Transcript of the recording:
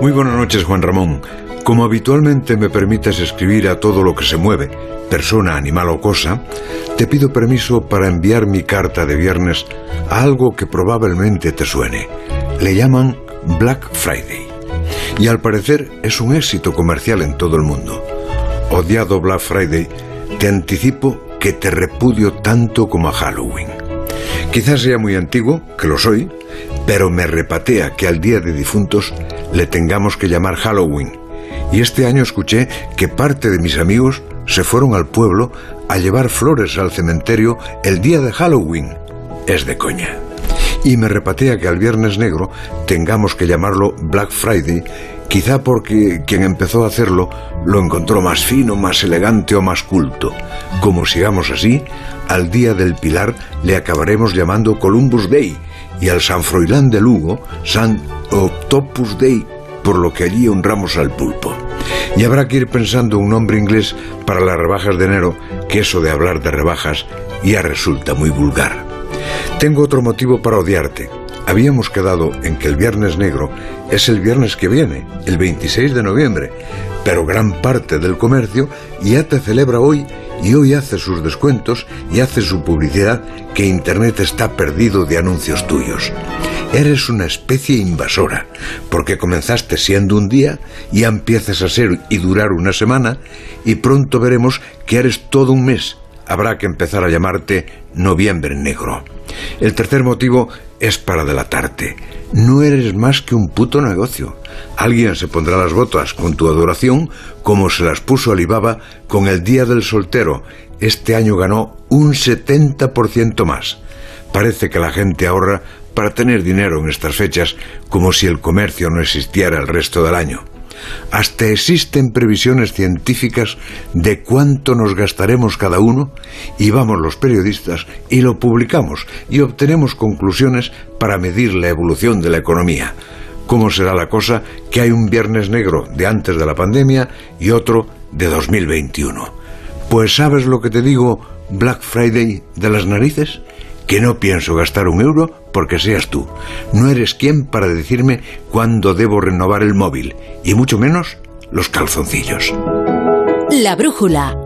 Muy buenas noches, Juan Ramón. Como habitualmente me permites escribir a todo lo que se mueve, persona, animal o cosa, te pido permiso para enviar mi carta de viernes a algo que probablemente te suene. Le llaman Black Friday. Y al parecer es un éxito comercial en todo el mundo. Odiado Black Friday, te anticipo que te repudio tanto como a Halloween. Quizás sea muy antiguo, que lo soy, pero me repatea que al Día de Difuntos le tengamos que llamar Halloween y este año escuché que parte de mis amigos se fueron al pueblo a llevar flores al cementerio el día de Halloween. Es de coña. Y me repatea que al Viernes Negro tengamos que llamarlo Black Friday, quizá porque quien empezó a hacerlo lo encontró más fino, más elegante o más culto. Como sigamos así, al Día del Pilar le acabaremos llamando Columbus Day y al San Froilán de Lugo San Octopus Day, por lo que allí honramos al pulpo. Y habrá que ir pensando un nombre inglés para las rebajas de enero, que eso de hablar de rebajas ya resulta muy vulgar. Tengo otro motivo para odiarte. Habíamos quedado en que el Viernes Negro es el viernes que viene, el 26 de noviembre, pero gran parte del comercio ya te celebra hoy y hoy hace sus descuentos y hace su publicidad que Internet está perdido de anuncios tuyos. Eres una especie invasora, porque comenzaste siendo un día y empiezas a ser y durar una semana y pronto veremos que eres todo un mes. Habrá que empezar a llamarte Noviembre Negro. El tercer motivo es para delatarte. No eres más que un puto negocio. Alguien se pondrá las botas con tu adoración como se las puso Alibaba con el Día del Soltero. Este año ganó un 70% más. Parece que la gente ahorra para tener dinero en estas fechas como si el comercio no existiera el resto del año. Hasta existen previsiones científicas de cuánto nos gastaremos cada uno y vamos los periodistas y lo publicamos y obtenemos conclusiones para medir la evolución de la economía. ¿Cómo será la cosa que hay un viernes negro de antes de la pandemia y otro de 2021? Pues sabes lo que te digo, Black Friday de las narices, que no pienso gastar un euro porque seas tú. No eres quien para decirme cuándo debo renovar el móvil, y mucho menos los calzoncillos. La brújula